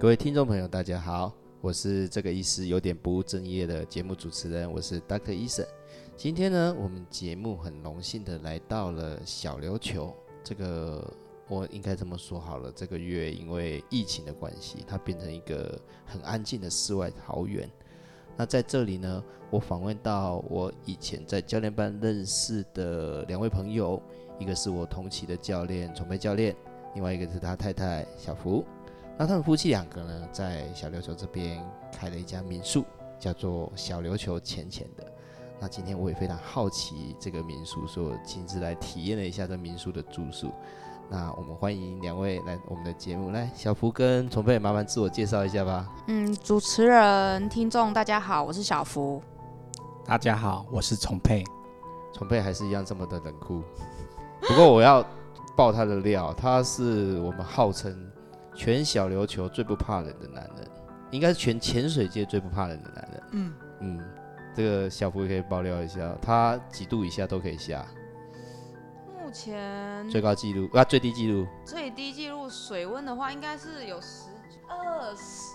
各位听众朋友，大家好，我是这个医师有点不务正业的节目主持人，我是 Dr. 医生。今天呢，我们节目很荣幸的来到了小琉球。这个我应该这么说好了，这个月因为疫情的关系，它变成一个很安静的世外桃源。那在这里呢，我访问到我以前在教练班认识的两位朋友，一个是我同期的教练崇培教练，另外一个是他太太小福。那他们夫妻两个呢，在小琉球这边开了一家民宿，叫做小琉球浅浅的。那今天我也非常好奇这个民宿，所以我亲自来体验了一下这民宿的住宿。那我们欢迎两位来我们的节目，来小福跟崇佩，麻烦自我介绍一下吧。嗯，主持人、听众大家好，我是小福。大家好，我是崇佩。崇佩还是一样这么的冷酷，不过我要爆他的料，他是我们号称。全小琉球最不怕冷的男人，应该是全潜水界最不怕冷的男人。嗯嗯，这个小福也可以爆料一下，他几度以下都可以下。目前最高纪录啊，最低纪录？最低纪录水温的话，应该是有十二十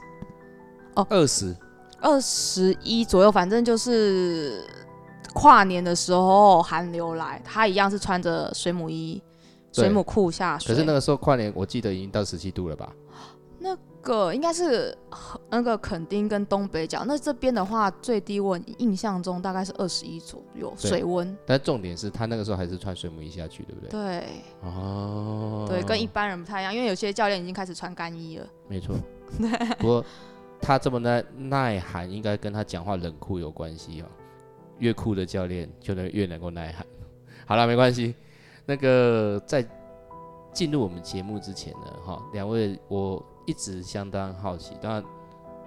哦，二十二十一左右，反正就是跨年的时候寒流来，他一样是穿着水母衣。水母库下水，可是那个时候跨年，我记得已经到十七度了吧？那个应该是那个垦丁跟东北角，那这边的话最低温印象中大概是二十一左右水温。但重点是他那个时候还是穿水母衣下去，对不对？对。哦。对，跟一般人不太一样，因为有些教练已经开始穿干衣了。没错。不过他这么耐耐寒，应该跟他讲话冷酷有关系哦。越酷的教练就能越能够耐寒。好了，没关系。那个在进入我们节目之前呢，哈，两位我一直相当好奇。当然，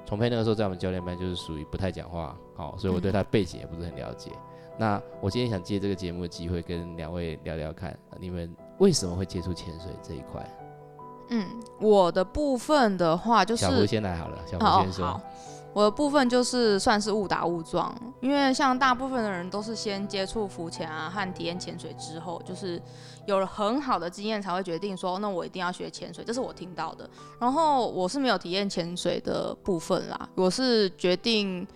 崇佩那个时候在我们教练班就是属于不太讲话，好，所以我对他背景也不是很了解。那我今天想借这个节目的机会跟两位聊聊看，你们为什么会接触潜水这一块？嗯，我的部分的话就是小胡先来好了，小胡先说。我的部分就是算是误打误撞，因为像大部分的人都是先接触浮潜啊和体验潜水之后，就是有了很好的经验才会决定说，那我一定要学潜水，这是我听到的。然后我是没有体验潜水的部分啦，我是决定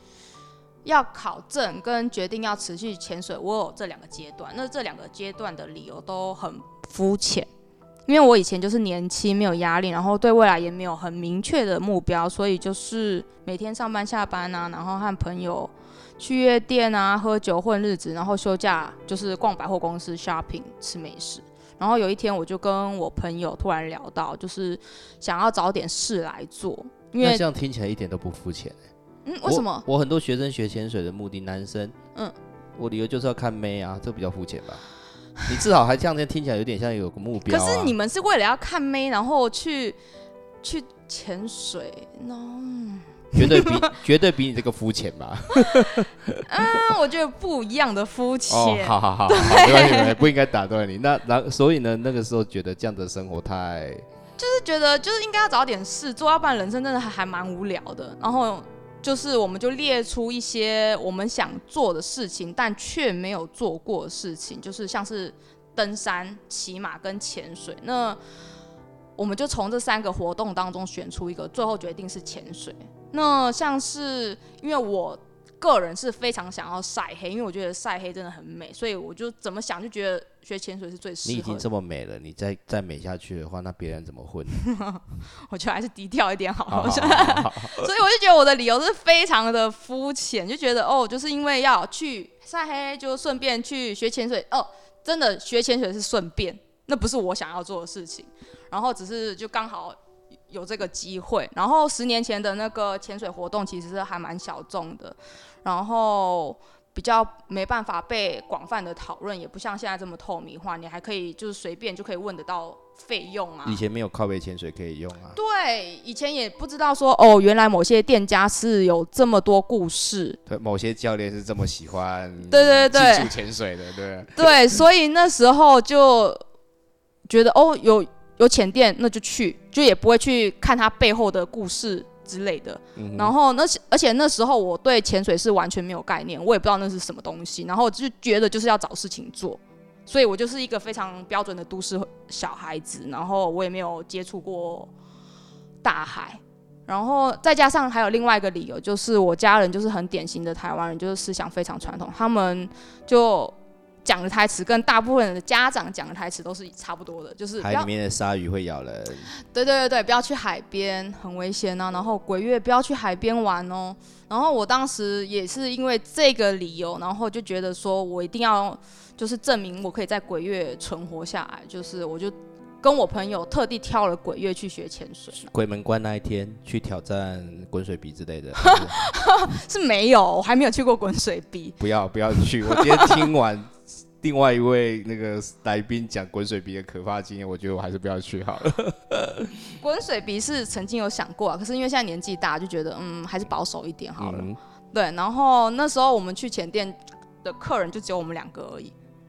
要考证跟决定要持续潜水，我有这两个阶段。那这两个阶段的理由都很肤浅。因为我以前就是年轻，没有压力，然后对未来也没有很明确的目标，所以就是每天上班下班啊，然后和朋友去夜店啊喝酒混日子，然后休假就是逛百货公司 shopping 吃美食。然后有一天我就跟我朋友突然聊到，就是想要找点事来做。因为这样听起来一点都不肤浅嗯，为什么？我很多学生学潜水的目的，男生，嗯，我理由就是要看妹啊，这比较肤浅吧。你至少还这样子听起来有点像有个目标。可是你们是为了要看妹，然后去去潜水，no，绝对比 绝对比你这个肤浅吧？嗯，我觉得不一样的肤浅。哦，好好好，没关系，不应该打断你。那然所以呢，那个时候觉得这样的生活太……就是觉得就是应该要找点事做，要不然人生真的还还蛮无聊的。然后。就是我们就列出一些我们想做的事情，但却没有做过的事情，就是像是登山、骑马跟潜水。那我们就从这三个活动当中选出一个，最后决定是潜水。那像是因为我。个人是非常想要晒黑，因为我觉得晒黑真的很美，所以我就怎么想就觉得学潜水是最适合。你已经这么美了，你再再美下去的话，那别人怎么混？我觉得还是低调一点好。所以我就觉得我的理由是非常的肤浅，就觉得哦，就是因为要去晒黑，就顺便去学潜水。哦，真的学潜水是顺便，那不是我想要做的事情。然后只是就刚好。有这个机会，然后十年前的那个潜水活动其实是还蛮小众的，然后比较没办法被广泛的讨论，也不像现在这么透明化，你还可以就是随便就可以问得到费用啊。以前没有靠背潜水可以用啊。对，以前也不知道说哦，原来某些店家是有这么多故事，对，某些教练是这么喜欢对对对技术潜水的，对对，所以那时候就觉得哦有。有浅店那就去，就也不会去看它背后的故事之类的。然后那而且那时候我对潜水是完全没有概念，我也不知道那是什么东西。然后就觉得就是要找事情做，所以我就是一个非常标准的都市小孩子。然后我也没有接触过大海，然后再加上还有另外一个理由，就是我家人就是很典型的台湾人，就是思想非常传统，他们就讲的台词跟大部分的家长讲的台词都是差不多的，就是海里面的鲨鱼会咬人，对对对对，不要去海边，很危险啊。然后鬼月不要去海边玩哦。然后我当时也是因为这个理由，然后就觉得说我一定要就是证明我可以在鬼月存活下来，就是我就跟我朋友特地挑了鬼月去学潜水。鬼门关那一天去挑战滚水比之类的，是没有，我还没有去过滚水壁。不要不要去。我今天听完另外一位那个来宾讲滚水鼻的可怕经验，我觉得我还是不要去好了。滚水鼻是曾经有想过啊，可是因为现在年纪大，就觉得嗯还是保守一点好了。嗯对，然后那时候我们去前店的客人就只有我们两个而已，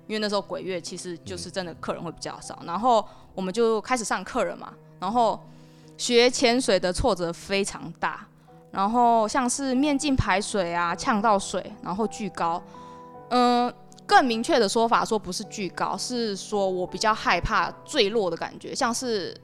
因为那时候鬼月其实就是真的客人会比较少。然后我们就开始上课了嘛，然后学潜水的挫折非常大，然后像是面镜排水啊、呛到水，然后巨高，嗯、更明确的说法说不是巨高，是说我比较害怕坠落的感觉，像是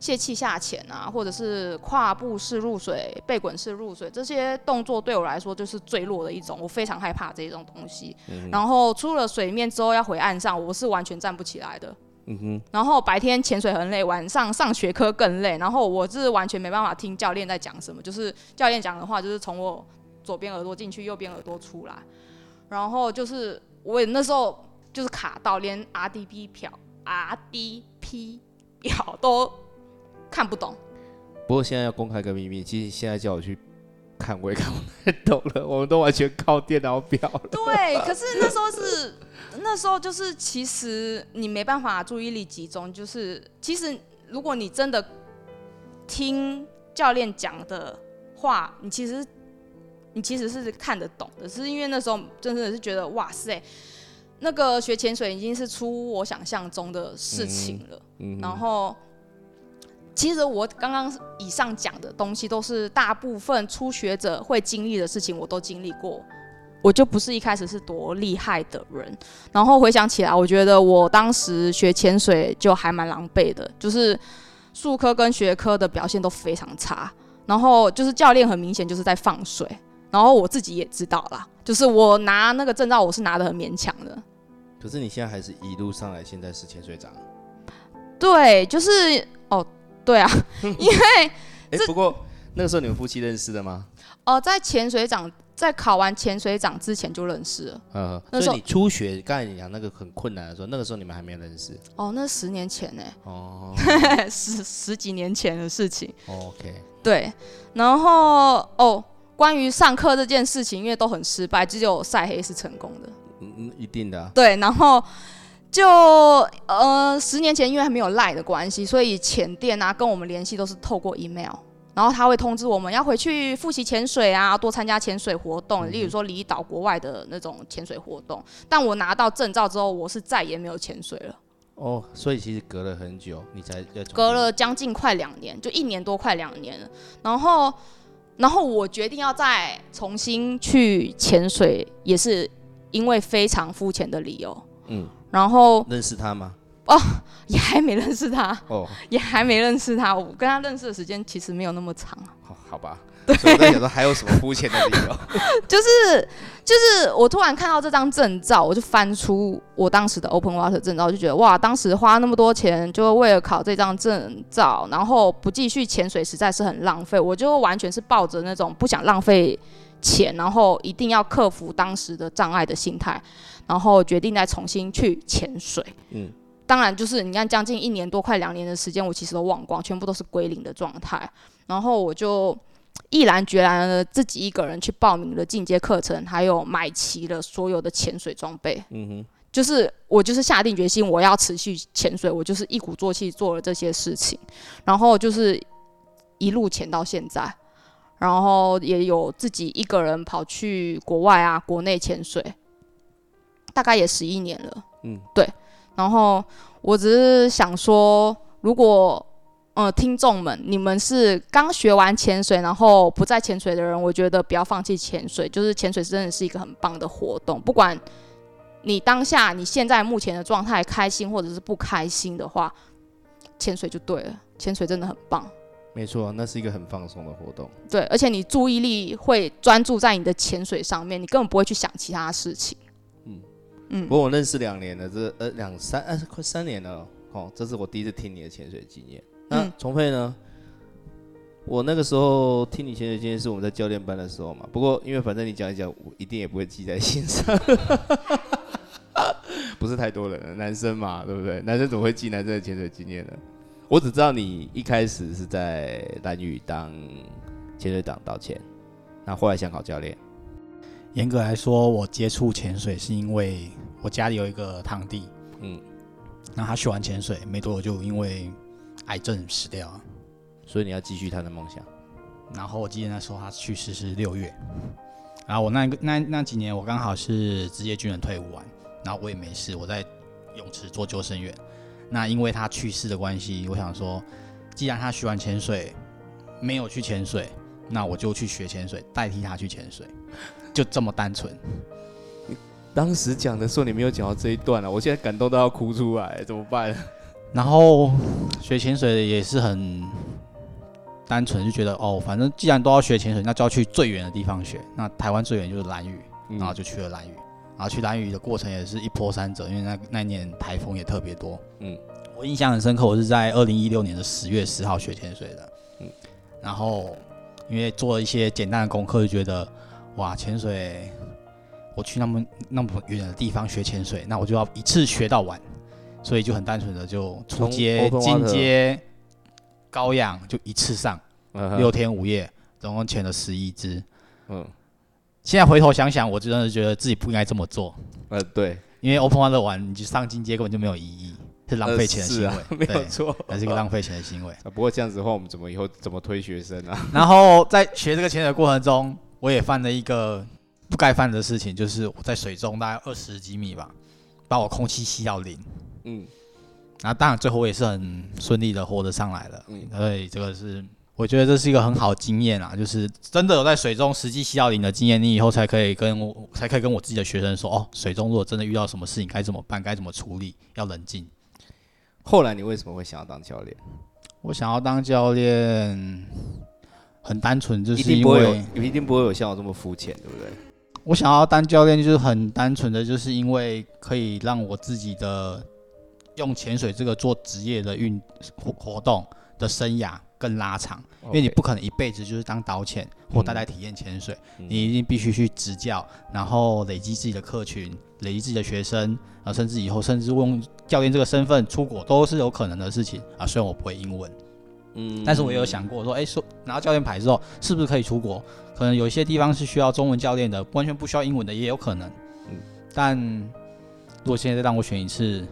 泄气下潜啊，或者是跨步式入水、背滚式入水，这些动作对我来说就是坠落的一种，我非常害怕这种东西。然后出了水面之后要回岸上，我是完全站不起来的。嗯哼，然后白天潜水很累，晚上上学科更累。然后我是完全没办法听教练在讲什么，就是教练讲的话就是从我左边耳朵进去，右边耳朵出来。然后就是我也那时候就是卡到，连 RDP 表 RDP 表都看不懂。不过现在要公开个秘密，其实现在叫我去看，我也看不太懂了。我们都完全靠电脑表了。对，可是那时候是那时候就是其实你没办法注意力集中，就是其实如果你真的听教练讲的话，你其实你其实是看得懂的，是因为那时候真的是觉得哇塞，那个学潜水已经是出我想象中的事情了。然后，其实我刚刚以上讲的东西，都是大部分初学者会经历的事情，我都经历过。我就不是一开始是多厉害的人，然后回想起来，我觉得我当时学潜水就还蛮狼狈的，就是术科跟学科的表现都非常差，然后就是教练很明显就是在放水，然后我自己也知道啦，就是我拿那个证照我是拿的很勉强的，可是你现在还是一路上来，现在是潜水长。对，就是哦，对啊，因为哎、不过那个时候你们夫妻认识的吗？哦，在潜水长在考完潜水长之前就认识了。嗯，那时候所以你初学，刚才你讲那个很困难的时候，那个时候你们还没有认识。哦，那十年前呢，哦 十十几年前的事情。，OK，对，然后哦，关于上课这件事情，因为都很失败，只有晒黑是成功的。嗯嗯，一定的啊、对，然后就呃，十年前因为还没有赖的关系，所以前店啊跟我们联系都是透过 email。然后他会通知我们要回去复习潜水啊，多参加潜水活动，例如说离岛国外的那种潜水活动。但我拿到证照之后，我是再也没有潜水了，哦，所以其实隔了很久，你才隔了将近快两年，就一年多快两年了。然后，然后我决定要再重新去潜水，也是因为非常肤浅的理由。嗯然后认识他吗？哦 也还没认识他，哦，也还没认识他。我跟他认识的时间其实没有那么长，好好吧。所以我在想说还有什么肤浅的理由？就是就是我突然看到这张证照，我就翻出我当时的 Open Water 证照，就觉得哇，当时花那么多钱就为了考这张证照，然后不继续潜水，实在是很浪费。我就完全是抱着那种不想浪费钱，然后一定要克服当时的障碍的心态，然后决定再重新去潜水。嗯，当然就是你看将近一年多，快两年的时间，我其实都忘光，全部都是归零的状态。然后我就毅然决然的自己一个人去报名了进阶课程，还有买齐了所有的潜水装备。嗯哼，就是我就是下定决心，我要持续潜水，我就是一鼓作气做了这些事情，然后就是一路潜到现在，然后也有自己一个人跑去国外啊、国内潜水，大概也十一年了。嗯，对。然后我只是想说，如果呃听众们你们是刚学完潜水，然后不再潜水的人，我觉得不要放弃潜水，就是潜水真的是一个很棒的活动，不管。你当下你现在目前的状态开心或者是不开心的话，潜水就对了，潜水真的很棒。没错，那是一个很放松的活动。对，而且你注意力会专注在你的潜水上面，你根本不会去想其他事情。嗯嗯不过我认识两年了，这呃两三呃快三年了哦，这是我第一次听你的潜水经验。那嗯崇佩呢？我那个时候听你潜水经验是我们在教练班的时候嘛，不过因为反正你讲一讲，我一定也不会记在心上。不是太多人，男生嘛，对不对？男生怎么会记男生的潜水经验呢？我只知道你一开始是在蓝屿当潜水党道歉，那后来想考教练。严格来说，我接触潜水是因为我家里有一个堂弟，嗯，那他学完潜水没多久就因为癌症死掉了。所以你要继续他的梦想。然后我记得那时候他去世是六月，然后我那个那那几年我刚好是职业军人退伍完，然后我也没事，我在泳池做救生员。那因为他去世的关系，我想说，既然他学完潜水没有去潜水，那我就去学潜水，代替他去潜水，就这么单纯。当时讲的时候你没有讲到这一段啊、我现在感动到要哭出来，怎么办？然后学潜水也是很单纯，就觉得哦，反正既然都要学潜水，那就要去最远的地方学。那台湾最远就是蓝屿，嗯然后就去了蓝屿。然后去蓝屿的过程也是一波三折，因为那那一年台风也特别多。嗯，我印象很深刻，我是在二零一六年的十月十号学潜水的。嗯，然后因为做了一些简单的功课，就觉得哇，潜水我去那么那么远的地方学潜水，那我就要一次学到完，所以就很单纯的就初从阶、open 进阶、高氧就一次上，嗯六天五夜，总共潜了十一只。嗯现在回头想想，我真的觉得自己不应该这么做，呃对，因为 Open Water 玩你就上进阶根本就没有意义，是浪费钱的行为，呃 是啊，没有，错。那是一个浪费钱的行为。啊不过这样子的话，我们怎么以后怎么推学生啊？然后在学这个潜水的过程中，我也犯了一个不该犯的事情，就是我在水中大概二十几米吧，把我空气吸到零。嗯那当然最后我也是很顺利的活着上来了，嗯所以这个是我觉得这是一个很好的经验啊，就是真的有在水中实际吸到零的经验，你以后才可以跟我才可以跟我自己的学生说，哦，水中如果真的遇到什么事情该怎么办，该怎么处理，要冷静。后来你为什么会想要当教练？我想要当教练，很单纯，就是因为，一定不会有像我这么肤浅，对不对？我想要当教练，就是很单纯的，就是因为可以让我自己的用潜水这个做职业的运活活动的生涯更拉长，因为你不可能一辈子就是当导潜或带带体验潜水，嗯你一定必须去执教，然后累积自己的客群，累积自己的学生，然后甚至以后甚至用教练这个身份出国都是有可能的事情啊。虽然我不会英文，嗯但是我也有想过说，哎、说拿到教练牌之后，是不是可以出国？可能有一些地方是需要中文教练的，完全不需要英文的也有可能。嗯但如果现在再让我选一次，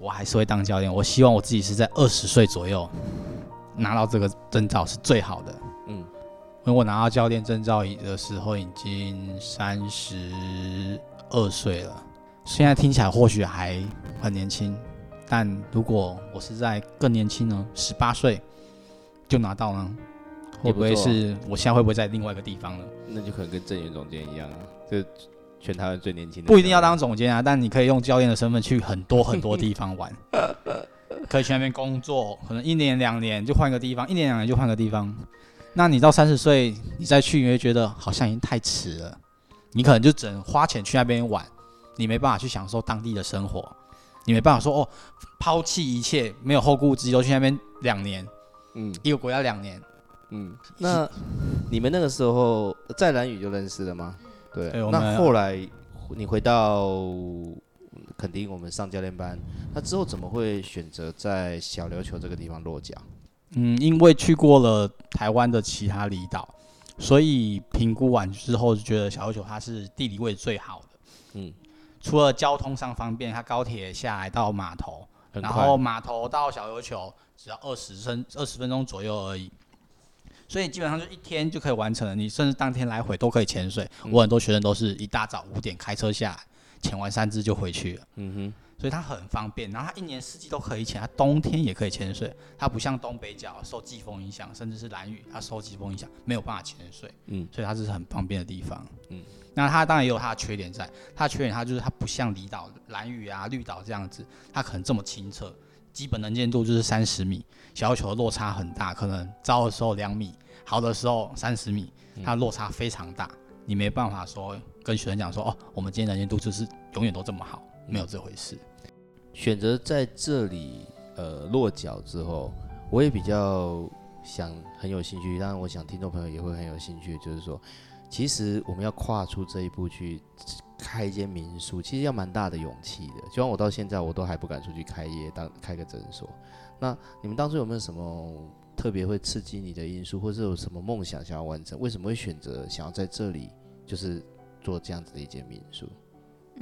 我还是会当教练。我希望我自己是在二十岁左右拿到这个证照是最好的。嗯因为我拿到教练证照的时候已经三十二岁了，现在听起来或许还很年轻，但如果我是在更年轻呢，十八岁就拿到呢，会不会是我现在会不会在另外一个地方呢？那就可能跟郑源总监一样啊，就全台湾最年轻的。不一定要当总监啊，但你可以用教练的身份去很多很多地方玩，可以去那边工作，可能一年两年就换个地方，一年两年就换个地方。那你到三十岁你再去，你会觉得好像已经太迟了，你可能就只能花钱去那边玩，你没办法去享受当地的生活，你没办法说哦，抛弃一切，没有后顾之忧去那边两年，嗯一个国家两年，嗯，那你们那个时候在蓝宇就认识了吗？对，对我们那后来你回到肯定，我们上教练班，那之后怎么会选择在小琉球这个地方落脚？嗯，因为去过了台湾的其他离岛，所以评估完之后就觉得小琉球它是地理位置最好的。嗯，除了交通上方便，它高铁下来到码头，然后码头到小琉球只要二十分二十分钟左右而已，所以基本上就一天就可以完成了。你甚至当天来回都可以潜水。嗯我很多学生都是一大早五点开车下来，潜完三只就回去了。嗯哼所以它很方便，然后它一年四季都可以潜，它冬天也可以潜水，它不像东北角受季风影响，甚至是蓝雨它受季风影响没有办法潜水，嗯所以它这是很方便的地方，嗯，那它当然也有它的缺点在，它的缺点它就是它不像离岛蓝屿啊绿岛这样子，它可能这么清澈，基本能见度就是三十米，小琉球的落差很大，可能糟的时候两米，好的时候三十米，它落差非常大，你没办法说跟学生讲说哦，我们今天能见度就是永远都这么好，没有这回事。选择在这里呃落脚之后，我也比较想很有兴趣，当然我想听众朋友也会很有兴趣，就是说，其实我们要跨出这一步去开一间民宿，其实要蛮大的勇气的。就像我到现在我都还不敢出去开业，当开个诊所。那你们当初有没有什么特别会刺激你的因素，或者有什么梦想想要完成？为什么会选择想要在这里就是做这样子的一间民宿？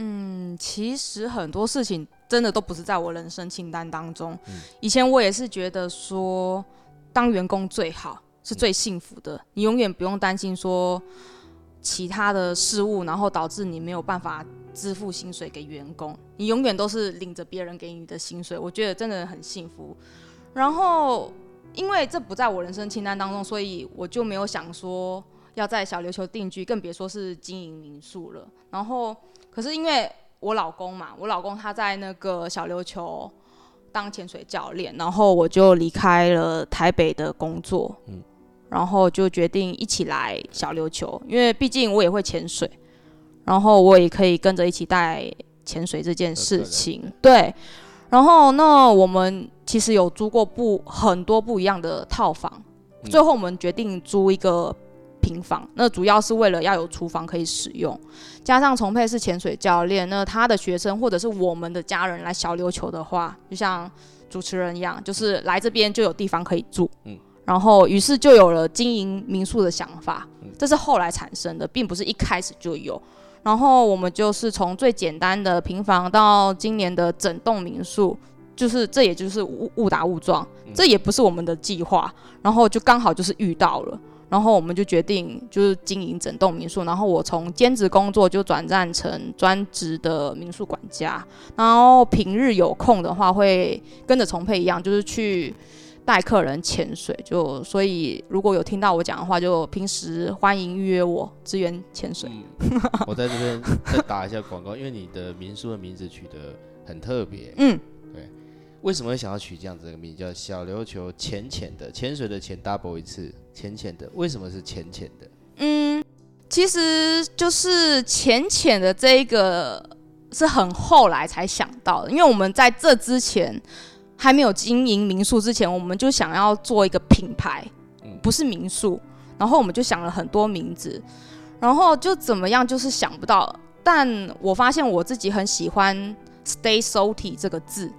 嗯，其实很多事情真的都不是在我人生清单当中。以前我也是觉得说，当员工最好是最幸福的，你永远不用担心说其他的事物，然后导致你没有办法支付薪水给员工，你永远都是领着别人给你的薪水。我觉得真的很幸福。然后，因为这不在我人生清单当中，所以我就没有想说要在小琉球定居，更别说是经营民宿了。然后。可是因为我老公嘛，我老公他在那个小琉球当潜水教练，然后我就离开了台北的工作，嗯，然后就决定一起来小琉球，因为毕竟我也会潜水，然后我也可以跟着一起带潜水这件事情，对。然后那我们其实有租过不很多不一样的套房，最后我们决定租一个。平房，那主要是为了要有厨房可以使用，加上重配是潜水教练，那他的学生或者是我们的家人来小琉球的话，就像主持人一样，就是来这边就有地方可以住，嗯，然后于是就有了经营民宿的想法，这是后来产生的，并不是一开始就有。然后我们就是从最简单的平房到今年的整栋民宿，就是这也就是误误打误撞，这也不是我们的计划，然后就刚好就是遇到了。然后我们就决定就是经营整栋民宿，然后我从兼职工作就转战成专职的民宿管家，然后平日有空的话会跟着重配一样，就是去带客人潜水。就所以如果有听到我讲的话，就平时欢迎预约我支援潜水。我在这边再打一下广告，因为你的民宿的名字取得很特别。嗯。对为什么会想要取这样子的名叫小琉球浅浅的潜水的潜 double 一次浅浅的？为什么是浅浅的？嗯，其实就是浅浅的这一个是很后来才想到的，因为我们在这之前还没有经营民宿之前，我们就想要做一个品牌，不是民宿，然后我们就想了很多名字，然后就怎么样就是想不到，但我发现我自己很喜欢 stay salty 这个字。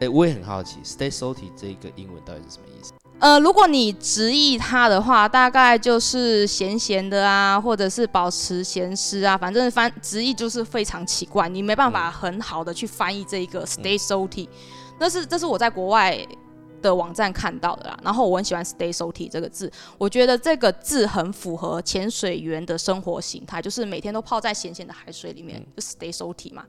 哎，我也很好奇，stay salty 这个英文到底是什么意思？呃，如果你直译它的话，大概就是咸咸的啊，或者是保持咸湿啊，反正翻直译就是非常奇怪，你没办法很好的去翻译这一个 stay salty。那是这是我在国外的网站看到的啦。然后我很喜欢 stay salty 这个字，我觉得这个字很符合潜水员的生活形态，就是每天都泡在咸咸的海水里面，就 stay salty 嘛，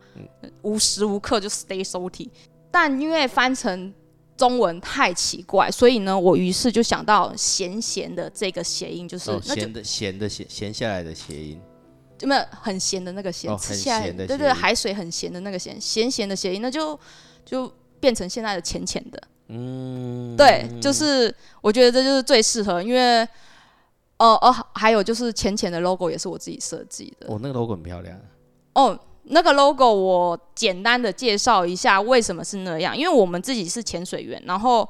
无时无刻就 stay salty。但因为翻成中文太奇怪，所以呢，我于是就想到“咸咸”的这个谐音，就是咸的咸的咸咸下来的谐音，有没有很咸的那个咸？吃下来，对对，海水很咸的那个咸，咸咸的谐音，那就就变成现在的浅浅的。嗯，对，就是我觉得这就是最适合，因为哦哦，还有就是浅浅的 logo 也是我自己设计的。哦，那个 logo 很漂亮。哦。那个 logo 我简单的介绍一下为什么是那样，因为我们自己是潜水员，然后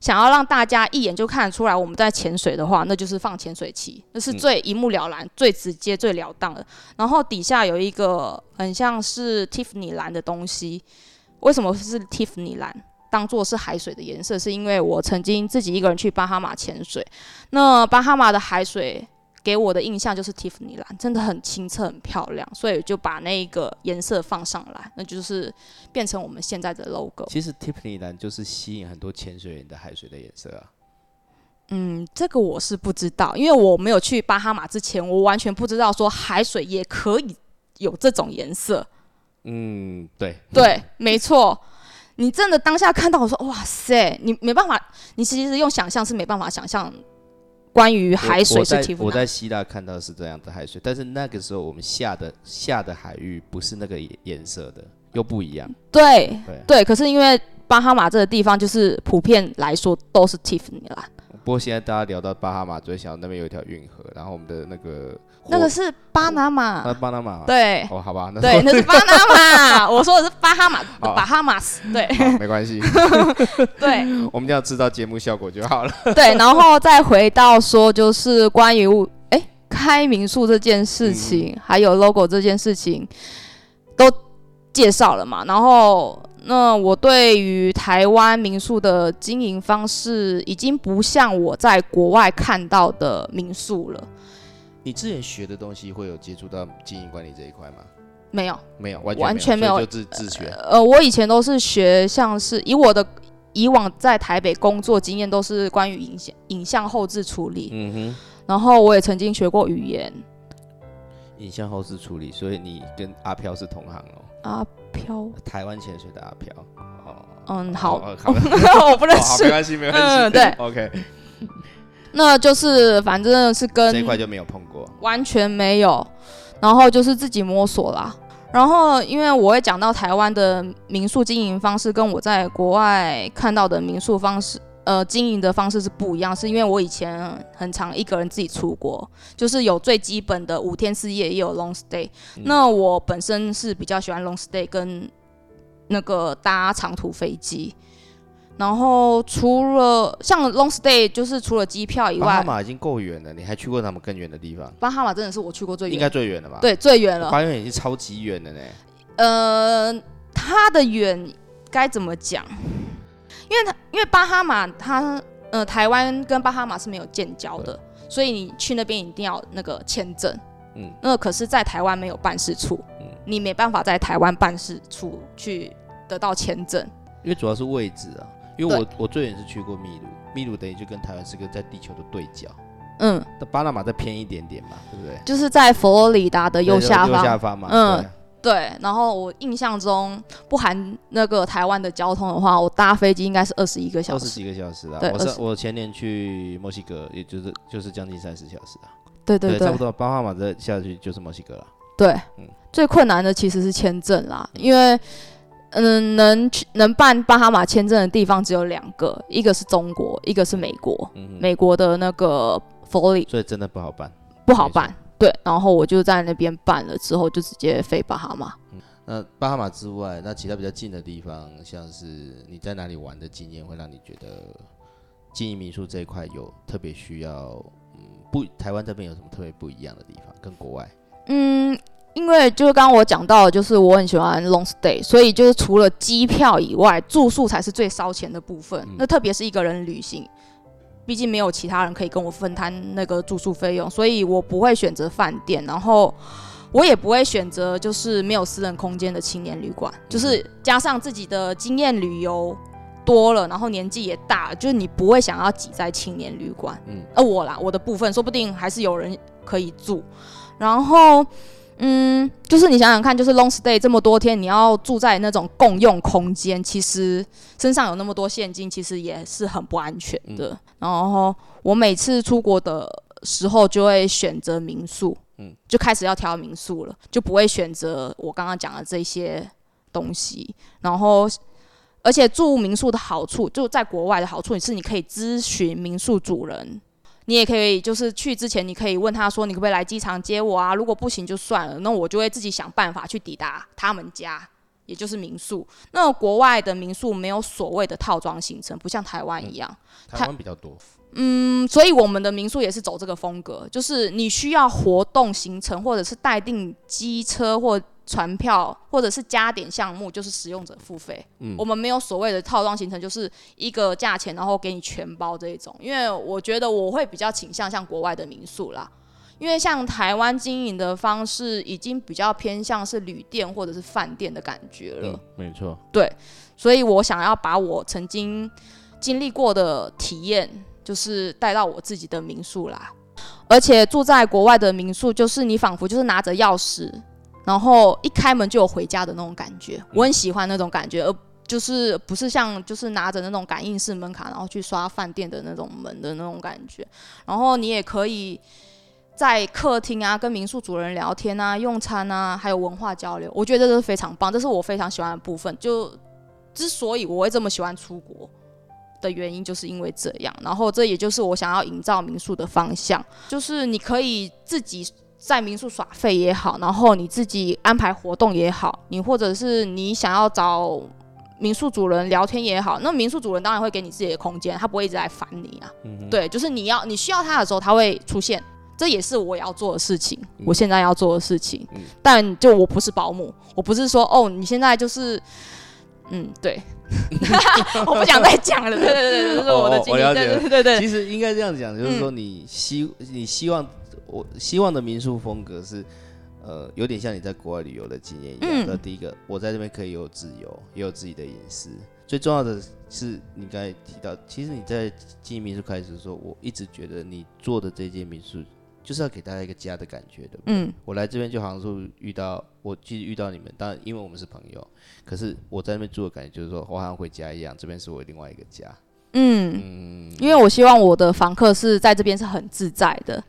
想要让大家一眼就看得出来我们在潜水的话，那就是放潜水器，那是最一目了然、最直接、最了当的。然后底下有一个很像是 Tiffany 蓝的东西，为什么是 Tiffany 蓝？当做是海水的颜色，是因为我曾经自己一个人去巴哈马潜水，那巴哈马的海水。给我的印象就是 Tiffany 蓝，真的很清澈、很漂亮，所以就把那个颜色放上来，那就是变成我们现在的 logo。其实 Tiffany 蓝就是吸引很多潜水员的海水的颜色啊。嗯，这个我是不知道，因为我没有去巴哈马之前，我完全不知道说海水也可以有这种颜色。嗯，对，对，没错。你真的当下看到我说，哇塞，你没办法，你其实用想象是没办法想象。关于海水是提我在希腊看到是这样的海水，但是那个时候我们下的下的海域不是那个颜色的，又不一样。对对，可是因为巴哈马这个地方就是普遍来说都是 Tiffany 蓝，不过现在大家聊到巴哈马，最想到那边有一条运河，然后我们的那个那个是巴拿马。那马，巴拿马，，对。哦，好吧，那对，那是巴拿马，我说的是巴哈马，巴哈马斯，对。没关系，对。我们只要知道节目效果就好了。对，然后再回到说就是关于哎开民宿这件事情，还有 logo 这件事情都介绍了嘛，然后。那我对于台湾民宿的经营方式，已经不像我在国外看到的民宿了。你之前学的东西会有接触到经营管理这一块吗？没有，没有，完完全没有就自自学。呃，我以前都是学，像是以我的以往在台北工作经验，都是关于影像影像后置处理，嗯哼，然后我也曾经学过语言。影像后置处理，所以你跟阿飘是同行哦，阿，飘，台湾潜水的阿飘。哦，嗯，好，哦好，我不认好，没识，关系，没关系。嗯对，OK，那就是反正是跟这一块就没有碰过。完全没有，然后就是自己摸索啦。然后，因为我会讲到台湾的民宿经营方式跟我在国外看到的民宿方式，呃，经营的方式是不一样，是因为我以前很常一个人自己出国，就是有最基本的五天四夜，也有 long stay。嗯那我本身是比较喜欢 long stay 跟那个搭长途飞机。然后除了像 long stay，就是除了机票以外，巴哈马已经够远了，你还去过他们更远的地方？巴哈马真的是我去过最应远该最远了吧？，对，最远了。巴远已经超级远了呢。呃，它的远该怎么讲？因为它因为巴哈马它呃台湾跟巴哈马是没有建交的，所以你去那边一定要那个签证。嗯，那可是，在台湾没有办事处，嗯你没办法在台湾办事处去得到签证。因为主要是位置啊，因为我我最远是去过秘鲁，秘鲁等于就跟台湾是个在地球的对角，嗯，那巴拿马再偏一点点嘛，对不对？就是在佛罗里达的右下方右。下方嘛，嗯对对，然后我印象中不含那个台湾的交通的话，我搭飞机应该是二十一个小时。二十几个小时啊。对我是我前年去墨西哥，也就是就是将近三十小时啊。对对对差不多，巴拿马再下去就是墨西哥了。对，嗯最困难的其实是签证啦，因为嗯，能去能办巴哈马签证的地方只有两个，一个是中国，一个是美国。嗯，美国的那个佛罗里所以真的不好办。不好办，对，然后我就在那边办了之后，就直接飞巴哈马。那巴哈马之外，那其他比较近的地方，像是你在哪里玩的经验，会让你觉得经营民宿这一块有特别需要，嗯，不，台湾这边有什么特别不一样的地方，跟国外？嗯，因为就是刚刚我讲到的，就是我很喜欢 long stay，所以就是除了机票以外，住宿才是最烧钱的部分。嗯那特别是一个人旅行，毕竟没有其他人可以跟我分摊那个住宿费用，所以我不会选择饭店，然后我也不会选择就是没有私人空间的青年旅馆，就是加上自己的经验旅游。多了，然后年纪也大，就是你不会想要挤在青年旅馆。嗯呃，我啦，我的部分说不定还是有人可以住。然后，嗯，就是你想想看，就是 long stay 这么多天，你要住在那种共用空间，其实身上有那么多现金，其实也是很不安全的。然后我每次出国的时候，就会选择民宿，嗯就开始要挑民宿了，就不会选择我刚刚讲的这些东西。然后。而且住民宿的好处，就在国外的好处是，你可以咨询民宿主人，你也可以就是去之前，你可以问他说，你可不可以来机场接我啊？如果不行就算了，那我就会自己想办法去抵达他们家，也就是民宿。那国外的民宿没有所谓的套装行程，不像台湾一样。台湾比较多，嗯，所以我们的民宿也是走这个风格，就是你需要活动行程，或者是待定机车或船票，或者是加点项目，就是使用者付费。嗯我们没有所谓的套装行程，就是一个价钱，然后给你全包这一种。因为我觉得我会比较倾向像国外的民宿啦，因为像台湾经营的方式已经比较偏向是旅店或者是饭店的感觉了。嗯，没错，对所以我想要把我曾经经历过的体验，就是带到我自己的民宿来。而且住在国外的民宿，就是你仿佛就是拿着钥匙，然后一开门就有回家的那种感觉。我很喜欢那种感觉，而就是不是像就是拿着那种感应式门卡，然后去刷饭店的那种门的那种感觉。然后你也可以在客厅啊，跟民宿主人聊天啊、用餐啊，还有文化交流，我觉得这是非常棒，这是我非常喜欢的部分。就之所以我会这么喜欢出国的原因，就是因为这样。然后这也就是我想要营造民宿的方向，就是你可以自己在民宿耍费也好，然后你自己安排活动也好，你或者是你想要找民宿主人聊天也好，那民宿主人当然会给你自己的空间，他不会一直来烦你啊。对，就是你要你需要他的时候，他会出现。这也是我要做的事情，我现在要做的事情。但就我不是保姆，我不是说哦，你现在就是，嗯，对，我不想再讲了。对对对，这是我的经历。对对对对，其实应该这样讲，就是说你希你希望我希望的民宿风格是，呃，有点像你在国外旅游的经验一样。那第一个，我在这边可以有自由，也有自己的隐私。最重要的是，你刚才提到，其实你在经营民宿开始的时候，我一直觉得你做的这间民宿。就是要给大家一个家的感觉的。嗯，我来这边就好像说遇到，我其实遇到你们，当然因为我们是朋友，可是我在那边住的感觉就是说，我好像回家一样，这边是我另外一个家。嗯，因为我希望我的房客是在这边是很自在的，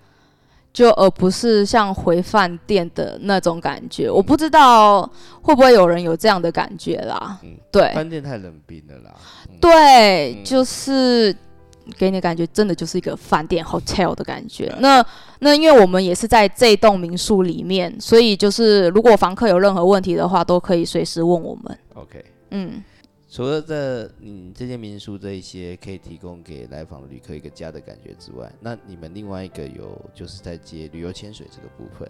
就而不是像回饭店的那种感觉。我不知道会不会有人有这样的感觉啦。嗯，对，饭店太冷冰了啦。对，就是。给你感觉真的就是一个饭店 hotel 的感觉。那那因为我们也是在这栋民宿里面，所以就是如果房客有任何问题的话，都可以随时问我们。OK，嗯，除了这嗯这间民宿这一些可以提供给来访的旅客一个家的感觉之外，那你们另外一个有就是在接旅游潜水这个部分。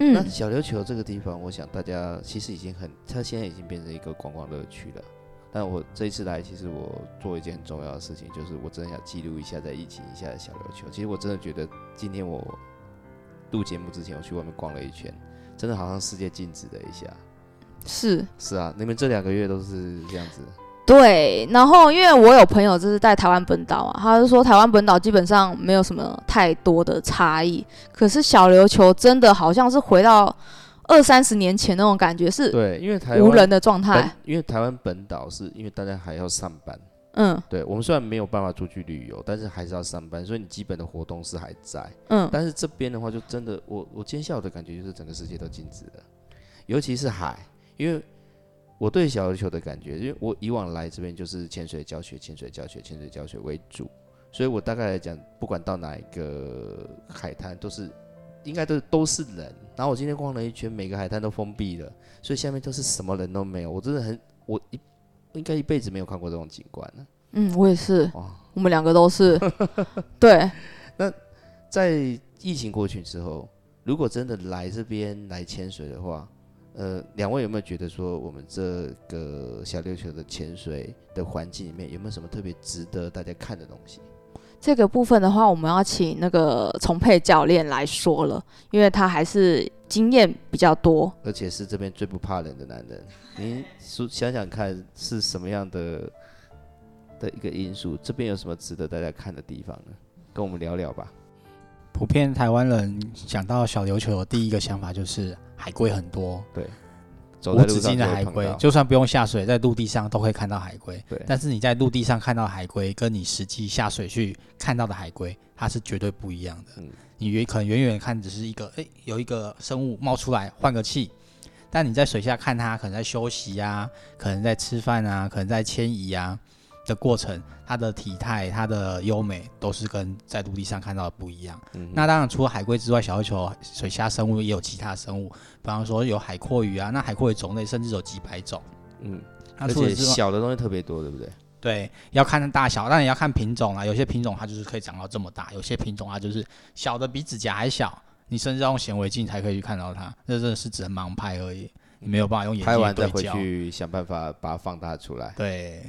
嗯，那小琉球这个地方，我想大家其实已经很，它现在已经变成一个观光乐区了。但我这一次来，其实我做一件很重要的事情，就是我真的想记录一下在疫情一下的小琉球。其实我真的觉得，今天我录节目之前，我去外面逛了一圈，真的好像世界静止了一下。是是啊，你们这两个月都是这样子。对，然后因为我有朋友就是在台湾本岛啊，他就说台湾本岛基本上没有什么太多的差异，可是小琉球真的好像是回到。二三十年前那种感觉是，对，因为台无人的状态。因为台湾本岛是因为大家还要上班，嗯，对我们虽然没有办法出去旅游，但是还是要上班，所以你基本的活动是还在，嗯。但是这边的话，就真的，我我今天下午的感觉就是整个世界都静止了，尤其是海，因为我对小琉球的感觉，因为我以往来这边就是潜水教学、潜水教学、潜水教学为主，所以我大概来讲，不管到哪一个海滩都是。应该都都是人，然后我今天逛了一圈，每个海滩都封闭了，所以下面都是什么人都没有。我真的很，我一应该一辈子没有看过这种景观了。嗯，我也是。我们两个都是。对。那在疫情过去之后，如果真的来这边来潜水的话，呃，两位有没有觉得说，我们这个小琉球的潜水的环境里面，有没有什么特别值得大家看的东西？这个部分的话，我们要请那个从佩教练来说了，因为他还是经验比较多，而且是这边最不怕冷的男人。您说想想看，是什么样的的一个因素？这边有什么值得大家看的地方呢？跟我们聊聊吧。普遍台湾人想到小琉球的第一个想法就是海龟很多，对。无止境的海龟，就算不用下水，在陆地上都会看到海龟。对，但是你在陆地上看到海龟，跟你实际下水去看到的海龟，它是绝对不一样的。嗯，你远可能远远看只是一个，哎，有一个生物冒出来换个气，但你在水下看它，可能在休息啊，可能在吃饭啊，可能在迁移啊。的过程，它的体态、它的优美都是跟在陆地上看到的不一样。那当然，除了海龟之外，小琉球水下生物也有其他生物，比方说有海阔鱼啊。那海阔鱼种类甚至有几百种。嗯，而且小的东西特别多，对不对？对，要看大小，但也要看品种啊。有些品种它就是可以长到这么大，有些品种它就是小的比指甲还小，你甚至要用显微镜才可以去看到它。那真的是只能盲拍而已，你没有办法用眼睛拍完再回去想办法把它放大出来。对。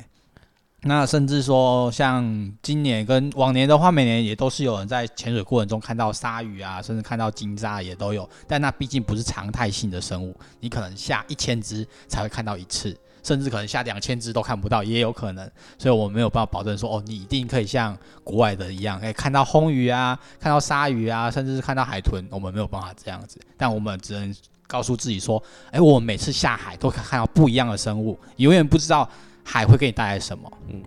那甚至说，像今年跟往年的话，每年也都是有人在潜水过程中看到鲨鱼啊，甚至看到金鲨也都有。但那毕竟不是常态性的生物，你可能下一千只才会看到一次，甚至可能下两千只都看不到，也有可能。所以我们没有办法保证说，哦，你一定可以像国外的一样，可以看到红鱼啊，看到鲨鱼啊，甚至是看到海豚。我们没有办法这样子，但我们只能告诉自己说，哎，我每次下海都可以看到不一样的生物，永远不知道。海会给你带来什么？嗯，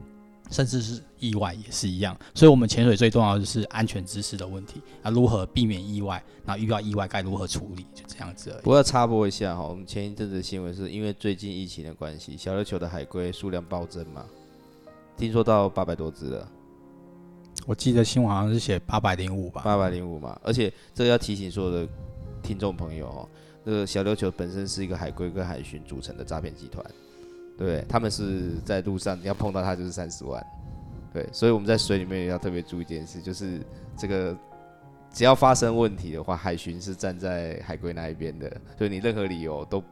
甚至是意外也是一样。所以，我们潜水最重要的就是安全知识的问题啊，如何避免意外，然后遇到意外该如何处理，就这样子而已。不过要插播一下哈，我们前一阵子的新闻是因为最近疫情的关系，小琉球的海龟数量暴增嘛，听说到八百多只了，我记得新闻好像是写八百零五吧，八百零五嘛。而且这个要提醒所有的听众朋友哦，这个小琉球本身是一个海龟跟海巡组成的诈骗集团，对？他们是在路上你要碰到他就是三十万，对，所以我们在水里面也要特别注意一件事，就是这个只要发生问题的话，海巡是站在海龟那一边的，所以你任何理由都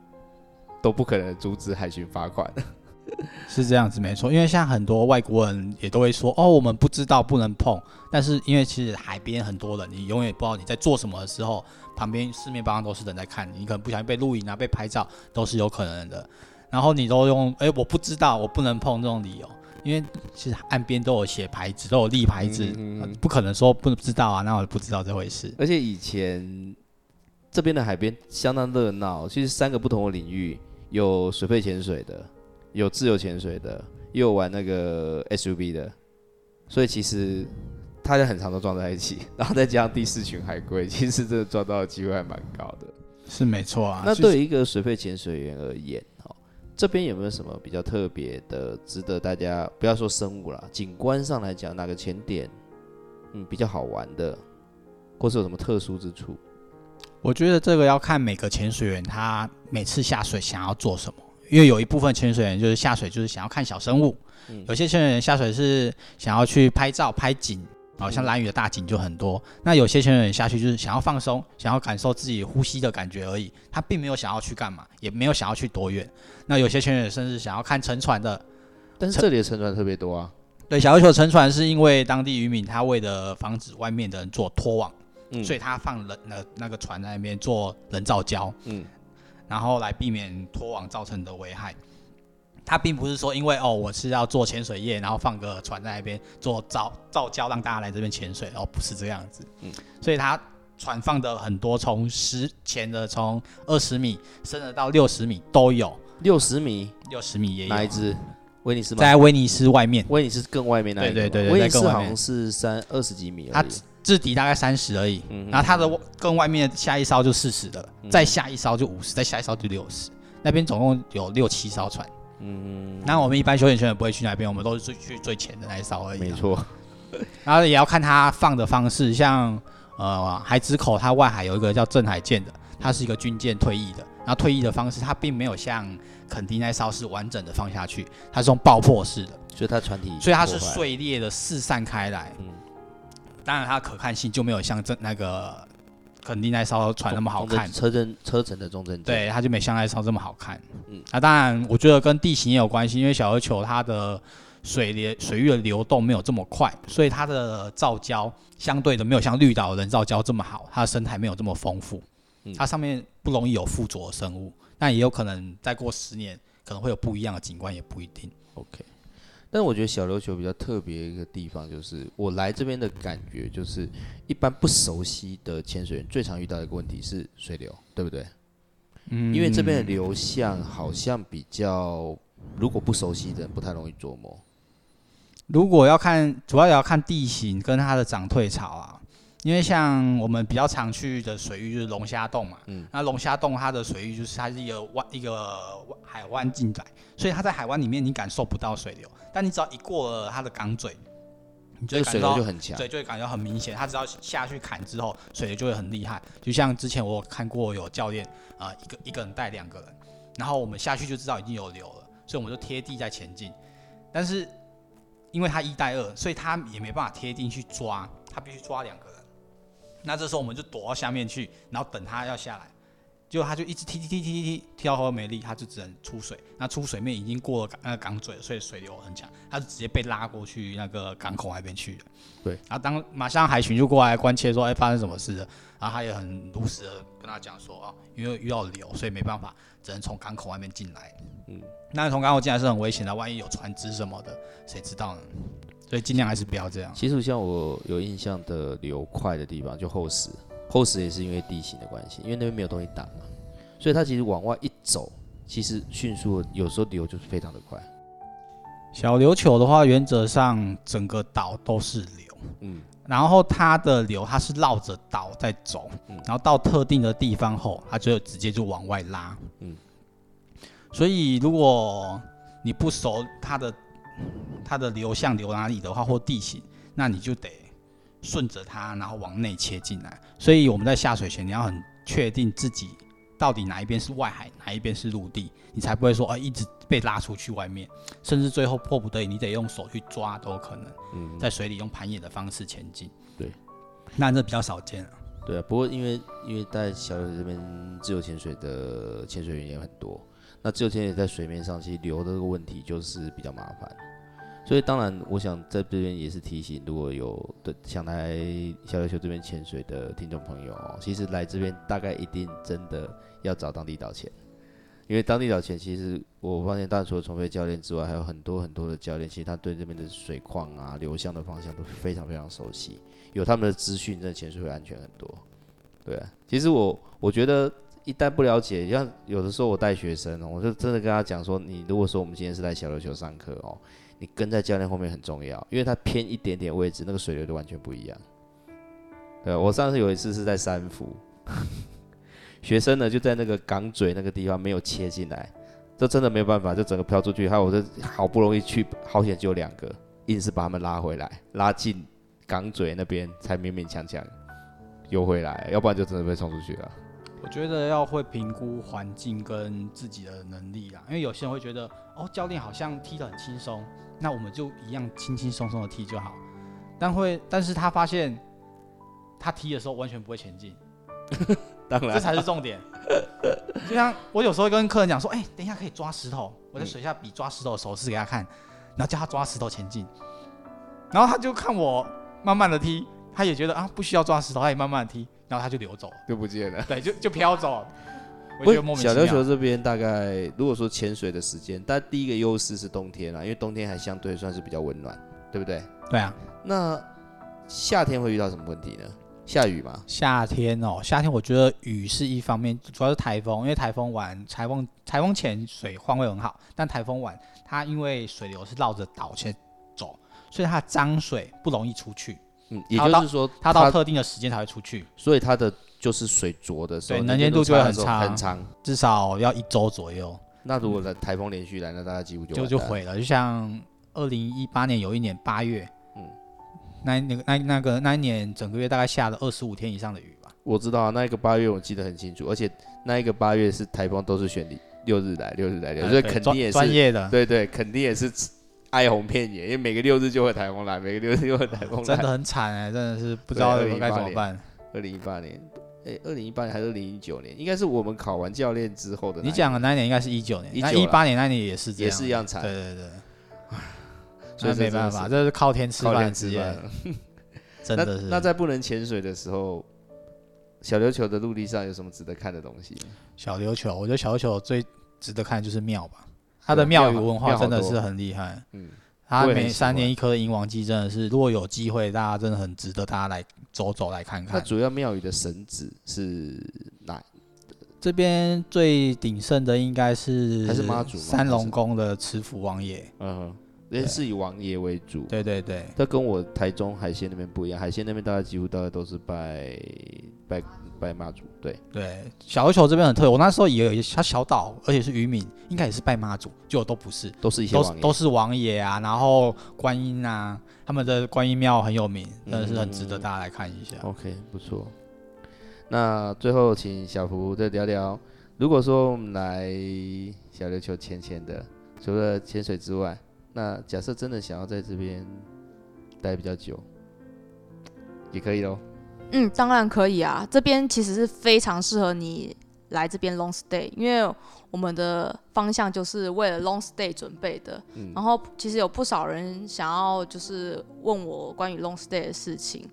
都不可能阻止海巡罚款。是这样子没错。因为像很多外国人也都会说，哦，我们不知道不能碰，但是因为其实海边很多人，你永远不知道你在做什么的时候，旁边四面八方都是人在看你，你可能不小心被录影啊、被拍照都是有可能的。然后你都用哎、我不知道，我不能碰这种理由，因为其实岸边都有写牌子，都有立牌子，不可能说不知道啊，那我不知道这回事。而且以前这边的海边相当热闹，其实三个不同的领域，有水肺潜水的，有自由潜水的，也有玩那个 SUV 的，所以其实大家很常都撞在一起，然后再加上第四群海龟，其实这个撞到的机会还蛮高的。是没错啊。那对于一个水肺潜水员而言，哦，这边有没有什么比较特别的，值得大家不要说生物了，景观上来讲，哪个潜点，嗯，比较好玩的，或是有什么特殊之处？我觉得这个要看每个潜水员他每次下水想要做什么，因为有一部分潜水员就是下水就是想要看小生物，嗯有些潜水员下水是想要去拍照拍景，哦，像蓝屿的大景就很多。那有些潜水员下去就是想要放松，想要感受自己呼吸的感觉而已，他并没有想要去干嘛，也没有想要去多远。那有些潜水员甚至想要看沉船的，但是这里的沉船特别多啊，对，小琉球沉船是因为当地渔民他为了防止外面的人做拖网。嗯所以他放人那那个船在那边做人造礁，嗯然后来避免拖网造成的危害。他并不是说因为哦我是要做潜水业，然后放个船在那边做造造礁让大家来这边潜水，哦不是这样子。嗯所以他船放的很多，从十前的从二十米升的到六十米都有，六十米六十米也有。哪一只？威尼斯吗？在威尼斯外面，威尼斯更外面那一个对对对对威尼斯好像是三二十几米而它已。至底大概三十而已。嗯然后它的更外面下一艘就四十的了，嗯再下一艘就五十，再下一艘就六十。那边总共有六七艘船。嗯，那我们一般休闲圈也不会去那边，我们都是最去最前的那一艘而已。没。错，然后也要看它放的方式，像呃海子口，它外海有一个叫镇海舰的，它是一个军舰退役的。然后退役的方式，它并没有像垦丁那艘是完整的放下去，它是用爆破式的，所以它船体，所以它是，碎裂的四散开来。嗯，当然，它的可看性就没有像这那个垦丁那艘船那么好看。车身车程的中正，对，它就没像那艘这么好看。嗯嗯，那当然，我觉得跟地形也有关系，因为小琉球它的水流水域的流动没有这么快，所以它的造礁相对的没有像绿岛人造礁这么好，它的生态没有这么丰富嗯，它上面不容易有附着生物。但也有可能再过十年，可能会有不一样的景观，也不一定。OK，但我觉得小琉球比较特别一个地方，就是我来这边的感觉，就是一般不熟悉的潜水员最常遇到的一个问题是水流，对不对？嗯因为这边的流向好像比较，如果不熟悉的人不太容易琢磨。如果要看，主要也要看地形跟它的涨退潮啊。因为像我们比较常去的水域就是龙虾洞嘛，嗯那龙虾洞它的水域就是它是一个湾一个海湾进来，所以它在海湾里面你感受不到水流，但你只要一过了它的港嘴，你就这个水流会感到就很强，对，就会感觉很明显。它只要下去砍之后，水流就会很厉害。就像之前我有看过有教练啊、呃一个一个人带两个人，然后我们下去就知道已经有流了，所以我们就贴地在前进。但是因为他一带二，所以他也没办法贴地去抓，他必须抓两个人。那这时候我们就躲到下面去，然后等他要下来。结果他就一直踢踢踢踢踢踢，踢到后没力，他就只能出水。那出水面已经过了港那个港嘴了，所以水流很强，他就直接被拉过去那个港口那边去了。对，然后当马上海巡就过来关切说：“哎，发生什么事了？”然后他也很如实的跟他讲说：“啊，因为遇到流，所以没办法，只能从港口外面进来。”嗯，那从港口进来是很危险的，万一有船只什么的，谁知道呢？所以尽量还是不要这样。其实像我有印象的流快的地方，就后石，后石也是因为地形的关系，因为那边没有东西挡嘛，所以它其实往外一走，其实迅速有时候流就是非常的快。小琉球的话，原则上整个岛都是流，嗯然后它的流它是绕着岛在走，嗯然后到特定的地方后，它就直接就往外拉。嗯所以如果你不熟它的它的流向流哪里的话，或地形，那你就得顺着它，然后往内切进来。所以我们在下水前，你要很确定自己到底哪一边是外海，哪一边是陆地，你才不会说啊、一直被拉出去外面，甚至最后迫不得已，你得用手去抓都有可能。嗯，在水里用攀岩的方式前进。对，那这比较少见啊。对啊，不过因为因为在小琉球这边自由潜水的潜水员也很多，那自由潜水在水面上其实流的这个问题就是比较麻烦，所以当然我想在这边也是提醒，如果有的想来小琉球这边潜水的听众朋友哦，其实来这边大概一定真的要找当地导潜，因为当地导潜其实我发现，当然除了重飞教练之外，还有很多很多的教练，其实他对这边的水况啊、流向的方向都非常非常熟悉。有他们的资讯，真的潜水会安全很多。对啊，其实我我觉得一旦不了解，像有的时候我带学生，我就真的跟他讲说，你如果说我们今天是在小琉球上课哦，你跟在教练后面很重要，因为他偏一点点位置，那个水流都完全不一样。对，我上次有一次是在三福，学生呢就在那个港嘴那个地方没有切进来，这真的没有办法，就整个飘出去。还有我这好不容易去，好险只有两个，硬是把他们拉回来，拉进港嘴那边才勉勉强强游回来，要不然就真的被冲出去了。我觉得要会评估环境跟自己的能力啦，因为有些人会觉得，哦，教练好像踢得很轻松，那我们就一样轻轻松松的踢就好。但会，但是他发现他踢的时候完全不会前进，当然，这才是重点。就像我有时候跟客人讲说，哎、等一下可以抓石头，我在水下比抓石头的手势给他看，然后叫他抓石头前进，然后他就看我慢慢的踢，他也觉得啊不需要抓石头，他也慢慢的踢，然后他就流走了，就不见了。对，就就飘走了。我觉得莫名小妙。琉球这边大概如果说潜水的时间，但第一个优势是冬天啦，因为冬天还相对算是比较温暖，对不对？对啊，那夏天会遇到什么问题呢？下雨吗？夏天哦，夏天我觉得雨是一方面，主要是台风，因为台风晚，台风台风前水况会很好，但台风晚它因为水流是绕着岛先走，所以它脏水不容易出去，嗯，也就是说它到特定的时间才会出去，所以它的就是水浊的时候，对能能见度就会很差很长。至少要一周左右那如果的台风连续来，那大家几乎就就就毁了。就像二零一八年有一年八月，嗯那那个那那个那一年整个月大概下了二十五天以上的雨吧。我知道啊，那一个八月我记得很清楚，而且那一个八月是台风都是选六日来，六日来，所以肯定也是专业的，对对，肯定也是哀鸿遍野，因为每个六日就会台风来，每个六日就会台风来。真的很惨哎、真的是不知道该怎么2018办。二零一八年，哎，二零一八年还是二零一九年，应该是我们考完教练之后的。你讲的那一年应该是一九年，那一八年那年也是这样也，是一样惨，对对对，所以没办法，这是靠天吃饭 真的是。那在不能潜水的时候，小琉球的陆地上有什么值得看的东西？小琉球，我觉得小琉球最值得看的就是庙吧，它的庙宇文化真的是很厉害。嗯，它每三年一颗的银王祭真的是，如果有机会，大家真的很值得大家来走走来看那看。主要庙宇的神子是哪？这边最鼎盛的应该是还是妈祖吗三龙宫的慈福王爷。嗯哼，也是以王爷为主。对对对，这跟我台中海鲜那边不一样，海鲜那边大家几乎大家都是拜拜拜妈祖，对，对，小琉球这边很特别。我那时候以为它小岛，而且是渔民，应该也是拜妈祖，结果都不是，都是一些。都是都是王爷啊，然后观音啊，他们的观音庙很有名，真的是很值得嗯大家来看一下。OK，不错。那最后请小福再聊聊，如果说我们来小琉球浅浅的，除了潜水之外，那假设真的想要在这边待比较久，也可以咯。嗯，当然可以啊。这边其实是非常适合你来这边 long stay，因为我们的方向就是为了 long stay 准备的。嗯然后其实有不少人想要就是问我关于 long stay 的事情。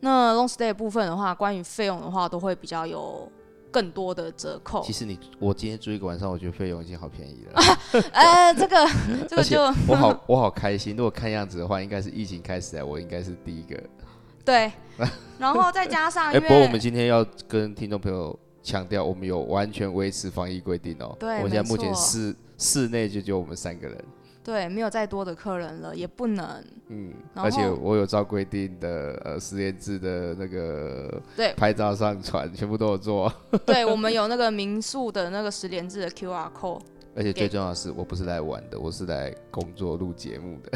那 long stay 部分的话，关于费用的话，都会比较有更多的折扣其。实你我今天住一个晚上，我觉得费用已经好便宜了，呃，这个 这个就我好我好开心。如果看样子的话，应该是疫情开始来，我应该是第一个。对，然后再加上不过我们今天要跟听众朋友强调，我们有完全维持防疫规定哦。对我们现在目前室室内就只有我们三个人。对，没有再多的客人了，也不能。嗯，而且我有照规定的呃实验制的那个对拍照上传，全部都有做。对，我们有那个民宿的那个十连制的 QR code。而且最重要的是，我不是来玩的，我是来工作录节目的。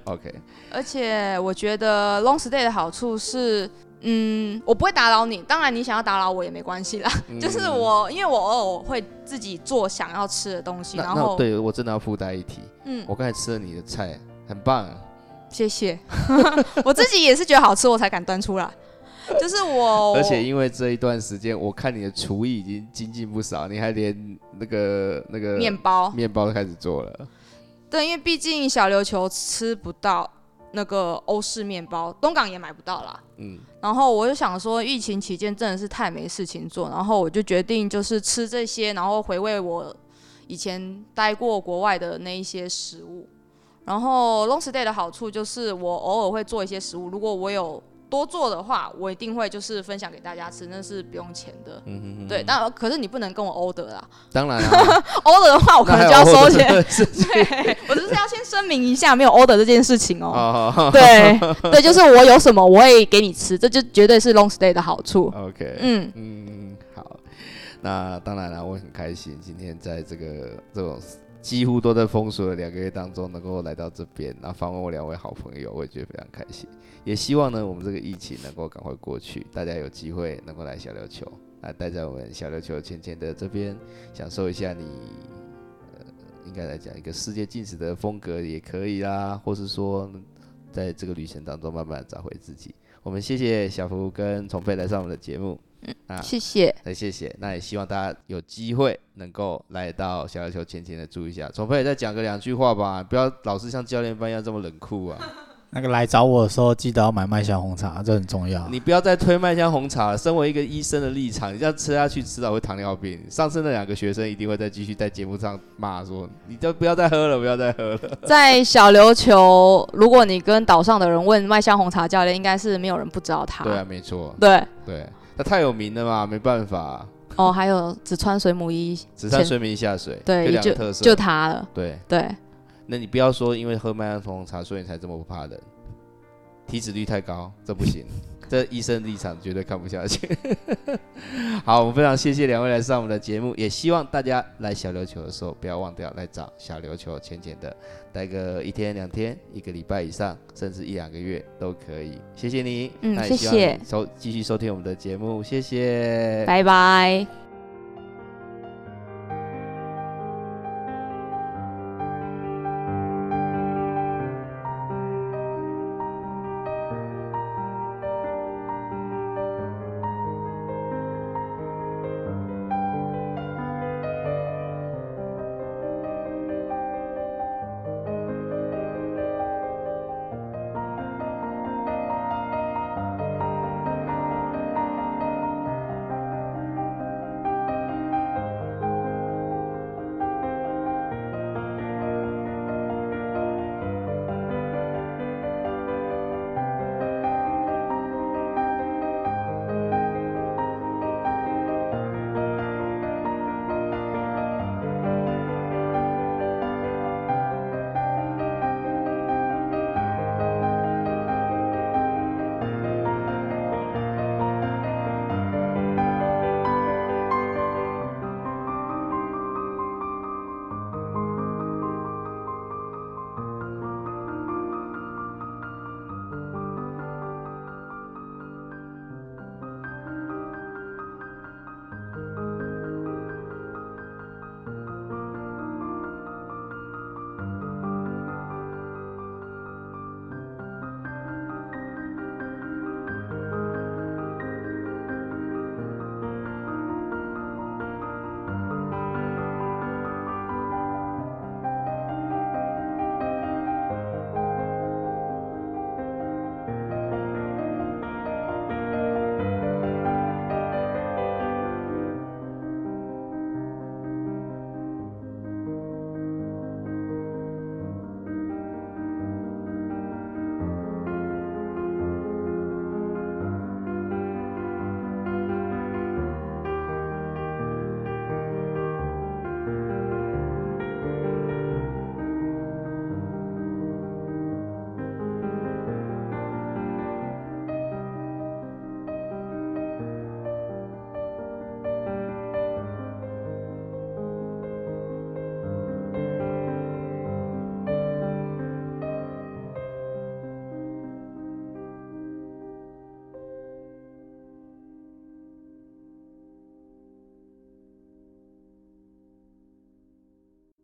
OK，而且我觉得 long stay 的好处是，嗯，我不会打扰你。当然，你想要打扰我也没关系啦。就是我，因为我偶尔会自己做想要吃的东西，然后，对我真的要附带一提，嗯，我刚才吃了你的菜，很棒、啊。谢谢。我自己也是觉得好吃，我才敢端出来。就是我，而且因为这一段时间，我看你的厨艺已经精进不少，你还连那个那个面包，面包都开始做了。对，因为毕竟小琉球吃不到那个欧式面包，东港也买不到啦。嗯，然后我就想说，疫情期间真的是太没事情做，然后我就决定就是吃这些，然后回味我以前待过国外的那一些食物。然后 long stay 的好处就是我偶尔会做一些食物，如果我有多做的话，我一定会就是分享给大家吃，那是不用钱的。嗯哼哼对，但可是你不能跟我 order 啦当然啦、order 的话我可能就要收钱。对，我就是要先声明一下，没有 order 这件事情哦。哦。对 对，就是我有什么我会给你吃，这就绝对是 long stay 的好处。OK，嗯，嗯，好，那当然了，我很开心今天在这个这种几乎都在封锁的两个月当中，能够来到这边，然后访问我两位好朋友，我也觉得非常开心。也希望呢，我们这个疫情能够赶快过去，大家有机会能够来小琉球，来，待在我们小琉球浅浅的这边，享受一下你。呃，应该来讲一个世界进食的风格也可以啦，或是说在这个旅程当中慢慢找回自己。我们谢谢小福跟崇飞来上我们的节目，啊，谢谢。那谢谢，那也希望大家有机会能够来到小琉球浅浅的住一下。崇飞再讲个两句话吧，不要老是像教练班一样这么冷酷啊！那个来找我的时候，记得要买麦香红茶，这很重要。你不要再推麦香红茶了。身为一个医生的立场，你这样吃下去，迟早会糖尿病。上次那两个学生一定会再继续在节目上骂说：“你都不要再喝了，不要再喝了。在小琉球，如果你跟岛上的人问麦香红茶教练，应该是没有人不知道”他。对啊，没错，对对，那太有名了嘛，没办法，哦，还有只穿水母衣，只穿水母衣下水，对，就两就个特色。就他了。对，对，那你不要说因为喝麦当红茶所以你才这么不怕冷，体脂率太高，这不行，这医生立场绝对看不下去。好，我们非常谢谢两位来上我们的节目，也希望大家来小琉球的时候不要忘掉来找小琉球浅浅的，待个一天两天、一个礼拜以上，甚至一两个月都可以。谢谢你，嗯那也希望谢谢收继续收听我们的节目，谢谢，拜拜。